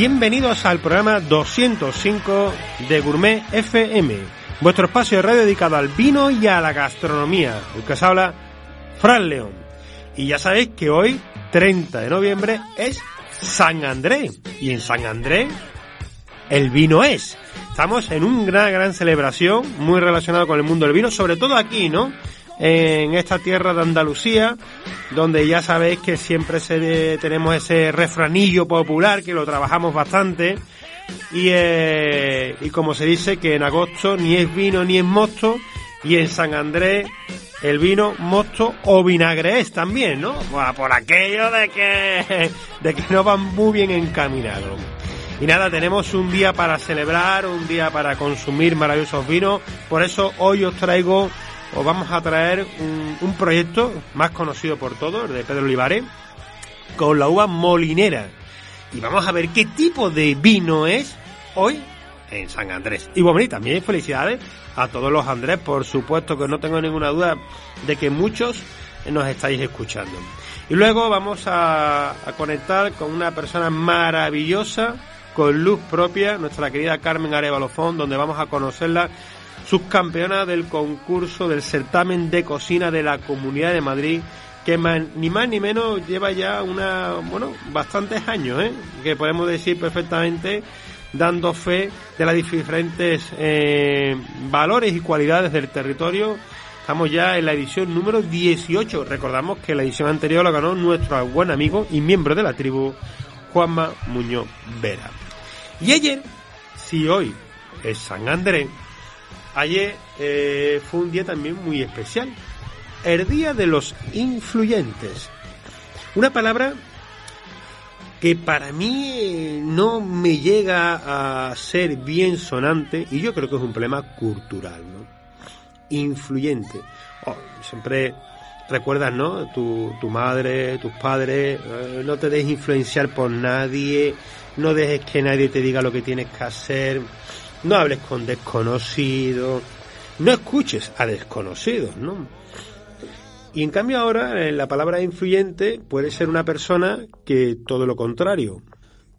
Bienvenidos al programa 205 de Gourmet FM, vuestro espacio de radio dedicado al vino y a la gastronomía. El que os habla, Fran León. Y ya sabéis que hoy, 30 de noviembre, es San Andrés. Y en San Andrés, el vino es. Estamos en una gran celebración, muy relacionado con el mundo del vino, sobre todo aquí, ¿no? En esta tierra de Andalucía, donde ya sabéis que siempre se, tenemos ese refranillo popular que lo trabajamos bastante. Y, eh, y como se dice que en agosto ni es vino ni es mosto, y en San Andrés el vino, mosto o vinagre es también, ¿no? por aquello de que, de que no van muy bien encaminados. Y nada, tenemos un día para celebrar, un día para consumir maravillosos vinos. Por eso hoy os traigo, os vamos a traer un, proyecto más conocido por todos, de Pedro Olivares, con la uva molinera. Y vamos a ver qué tipo de vino es hoy en San Andrés. Y bueno, y también felicidades a todos los Andrés, por supuesto que no tengo ninguna duda de que muchos nos estáis escuchando. Y luego vamos a, a conectar con una persona maravillosa con luz propia, nuestra querida Carmen Arevalofón, donde vamos a conocerla, subcampeona del concurso del certamen de cocina de la Comunidad de Madrid, que ni más ni menos lleva ya una, bueno, bastantes años, ¿eh? que podemos decir perfectamente dando fe de las diferentes eh, valores y cualidades del territorio. Estamos ya en la edición número 18. Recordamos que la edición anterior la ganó nuestro buen amigo y miembro de la tribu, Juanma Muñoz Vera. Y ayer, si hoy es San Andrés, ayer eh, fue un día también muy especial. El Día de los Influyentes. Una palabra que para mí eh, no me llega a ser bien sonante y yo creo que es un problema cultural, ¿no? Influyente. Oh, siempre recuerdas, ¿no? Tu, madre, tus padres, eh, no te dejes influenciar por nadie, no dejes que nadie te diga lo que tienes que hacer, no hables con desconocidos, no escuches a desconocidos, ¿no? Y en cambio ahora eh, la palabra influyente puede ser una persona que todo lo contrario,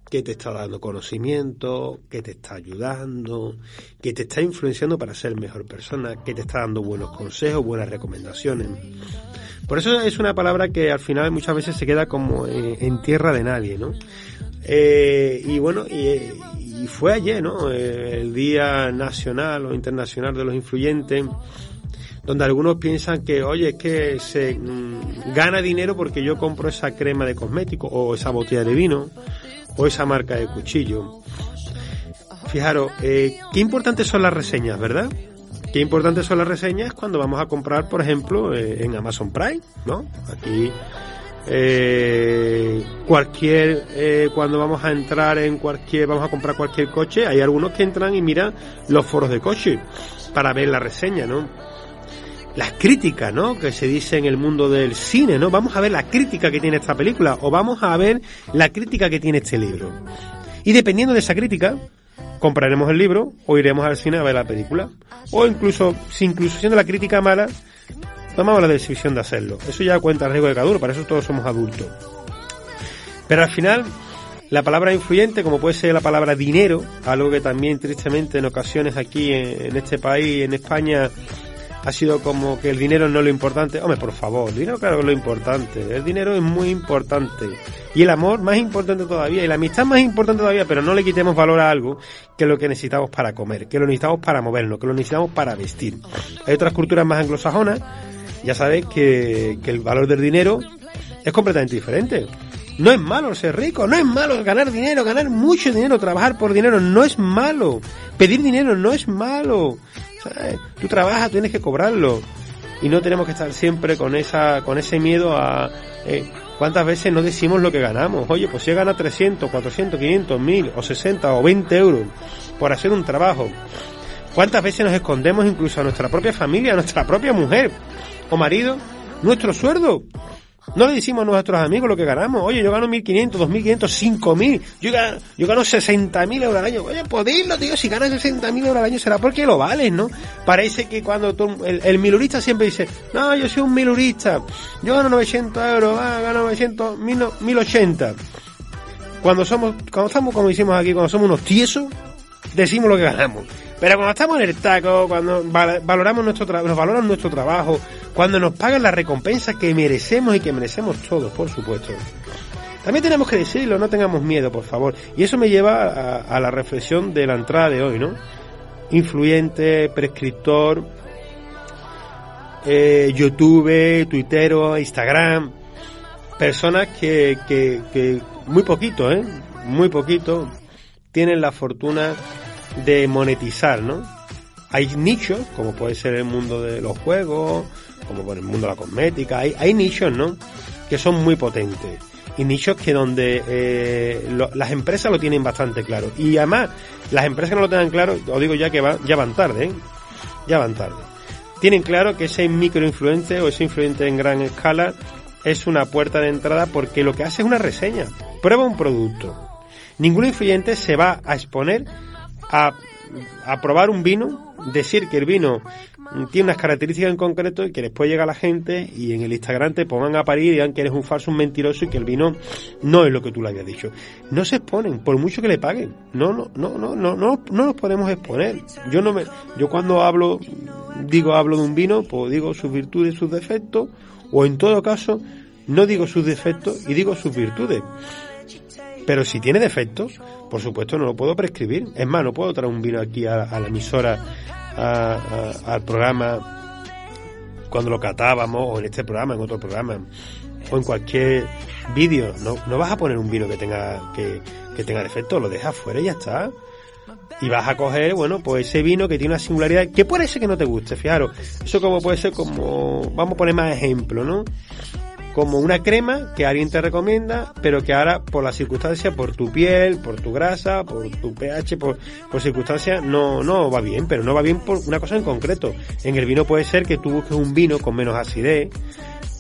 que te está dando conocimiento, que te está ayudando, que te está influenciando para ser mejor persona, que te está dando buenos consejos, buenas recomendaciones. Por eso es una palabra que al final muchas veces se queda como eh, en tierra de nadie, ¿no? Eh, y bueno, y, fue ayer, ¿no? el Día Nacional o Internacional de los Influyentes, donde algunos piensan que, oye, es que se mm, gana dinero porque yo compro esa crema de cosmético o esa botella de vino o esa marca de cuchillo. Fijaros, eh, qué importantes son las reseñas, ¿verdad? Qué importantes son las reseñas cuando vamos a comprar, por ejemplo, eh, en Amazon Prime, ¿no? Aquí eh, cualquier eh, cuando vamos a entrar en cualquier vamos a comprar cualquier coche hay algunos que entran y miran los foros de coche para ver la reseña no las críticas no que se dice en el mundo del cine no vamos a ver la crítica que tiene esta película o vamos a ver la crítica que tiene este libro. Y dependiendo de esa crítica compraremos el libro o iremos al cine a ver la película. O incluso si incluso siendo la crítica mala tomamos la decisión de hacerlo. Eso ya cuenta el riesgo de cada para eso todos somos adultos. Pero al final, la palabra influyente, como puede ser la palabra dinero, algo que también tristemente en ocasiones aquí en, este país, en España, ha sido como que el dinero no es lo importante. Hombre, por favor, el dinero claro que es lo importante. El dinero es muy importante. Y el amor más importante todavía. Y la amistad más importante todavía. Pero no le quitemos valor a algo que lo que necesitamos para comer, que lo necesitamos para movernos, que lo necesitamos para vestir. Hay otras culturas más anglosajonas ya sabéis que, el valor del dinero es completamente diferente. No es malo ser rico, no es malo ganar dinero, ganar mucho dinero, trabajar por dinero, no es malo. Pedir dinero no es malo. Tú trabajas, tienes que cobrarlo. Y no tenemos que estar siempre con esa, con ese miedo a, eh, ¿cuántas veces no decimos lo que ganamos? Oye, pues si gana 300, 400, 500, 1000 o 60 o 20 euros por hacer un trabajo. ¿Cuántas veces nos escondemos incluso a nuestra propia familia, a nuestra propia mujer? o marido, nuestro sueldo. No le decimos a nuestros amigos lo que ganamos. Oye, yo gano 1.500, 2.500, 5.000. Yo gano, yo gano 60.000 euros al año. Oye, pues tío, si ganas 60.000 euros al año será porque lo vales, ¿no? Parece que cuando el, milurista siempre dice, no, yo soy un milurista. Yo gano 900 euros, ah, gano 900, 1.080. Cuando somos, cuando estamos, como hicimos aquí, cuando somos unos tiesos, decimos lo que ganamos. Pero cuando estamos en el taco, cuando valoramos nuestro nos valoran nuestro trabajo, cuando nos pagan la recompensa que merecemos y que merecemos todos, por supuesto. También tenemos que decirlo, no tengamos miedo, por favor. Y eso me lleva a, la reflexión de la entrada de hoy, ¿no? Influyente, prescriptor, eh, YouTube, Twitter, Instagram, personas que, que, que muy poquito, ¿eh? Muy poquito tienen la fortuna de monetizar, ¿no? Hay nichos, como puede ser el mundo de los juegos, como por el mundo de la cosmética, hay, hay nichos, ¿no? Que son muy potentes. Y nichos que donde eh, las empresas lo tienen bastante claro. Y además, las empresas que no lo tengan claro, os digo ya que ya van tarde, ¿eh? Ya van tarde. Tienen claro que ese microinfluente o ese influente en gran escala es una puerta de entrada porque lo que hace es una reseña. Prueba un producto. Ningún influyente se va a exponer a, a probar un vino, decir que el vino tiene unas características en concreto y que después llega la gente y en el Instagram te pongan a parir y digan que eres un falso, un mentiroso y que el vino no es lo que tú le habías dicho. No se exponen, por mucho que le paguen. No, no, no, no, no, no, no nos podemos exponer. Yo no me, yo cuando hablo, digo hablo de un vino, pues digo sus virtudes, sus defectos, o en todo caso, no digo sus defectos y digo sus virtudes. Pero si tiene defectos, por supuesto no lo puedo prescribir. Es más, no puedo traer un vino aquí a, la emisora, al programa, cuando lo catábamos, o en este programa, en otro programa, o en cualquier vídeo. No, no vas a poner un vino que tenga, que, que tenga defectos, lo dejas fuera y ya está. Y vas a coger, bueno, pues ese vino que tiene una singularidad que puede ser que no te guste, fijaros. Eso como puede ser como, vamos a poner más ejemplo, ¿no? Como una crema que alguien te recomienda, pero que ahora por la circunstancia, por tu piel, por tu grasa, por tu pH, por, por circunstancias, no, no va bien, pero no va bien por una cosa en concreto. En el vino puede ser que tú busques un vino con menos acidez,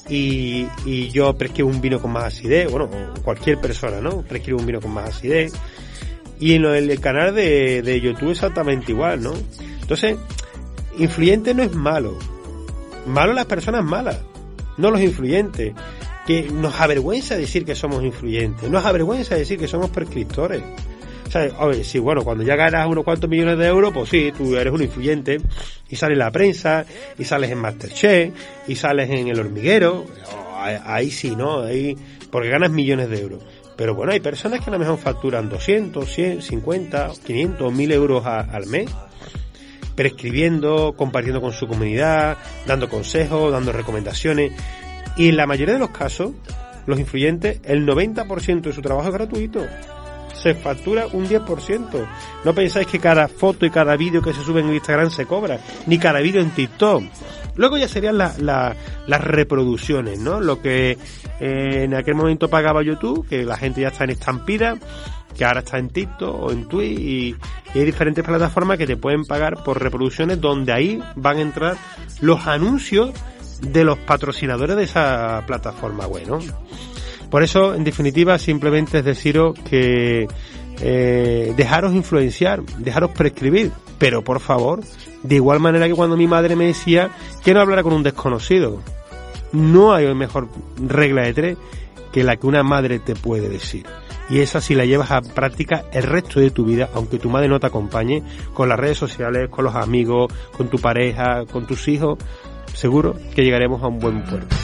y, y yo prescribo un vino con más acidez, bueno, cualquier persona, ¿no? Prescribe un vino con más acidez. Y en el, canal de, de YouTube exactamente igual, ¿no? Entonces, influyente no es malo. Malo las personas malas no los influyentes, que nos avergüenza decir que somos influyentes, nos avergüenza decir que somos prescriptores. O sea, oye, sí, bueno, cuando ya ganas unos cuantos millones de euros, pues sí, tú eres un influyente y sales en la prensa, y sales en Masterchef, y sales en El Hormiguero, ahí sí, ¿no? Ahí, porque ganas millones de euros. Pero bueno, hay personas que a lo mejor facturan 200, 100, 50, 500, 1000 euros al mes prescribiendo, compartiendo con su comunidad, dando consejos, dando recomendaciones. Y en la mayoría de los casos, los influyentes, el 90% de su trabajo es gratuito. Se factura un 10%. No pensáis que cada foto y cada vídeo que se sube en Instagram se cobra, ni cada vídeo en TikTok. Luego ya serían las reproducciones, ¿no? Lo que eh, en aquel momento pagaba YouTube, que la gente ya está en estampida, que ahora está en TikTok o en Twitch y, hay diferentes plataformas que te pueden pagar por reproducciones donde ahí van a entrar los anuncios de los patrocinadores de esa plataforma bueno Por eso, en definitiva, simplemente es deciros que eh, dejaros influenciar, dejaros prescribir, pero por favor, de igual manera que cuando mi madre me decía que no hablara con un desconocido. No hay mejor regla de tres que la que una madre te puede decir y esa si la llevas a práctica el resto de tu vida, aunque tu madre no te acompañe, con las redes sociales, con los amigos, con tu pareja, con tus hijos, seguro que llegaremos a un buen puerto.